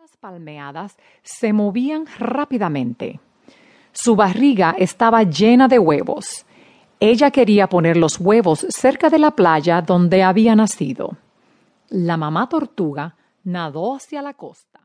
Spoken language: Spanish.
Las palmeadas se movían rápidamente. Su barriga estaba llena de huevos. Ella quería poner los huevos cerca de la playa donde había nacido. La mamá tortuga nadó hacia la costa.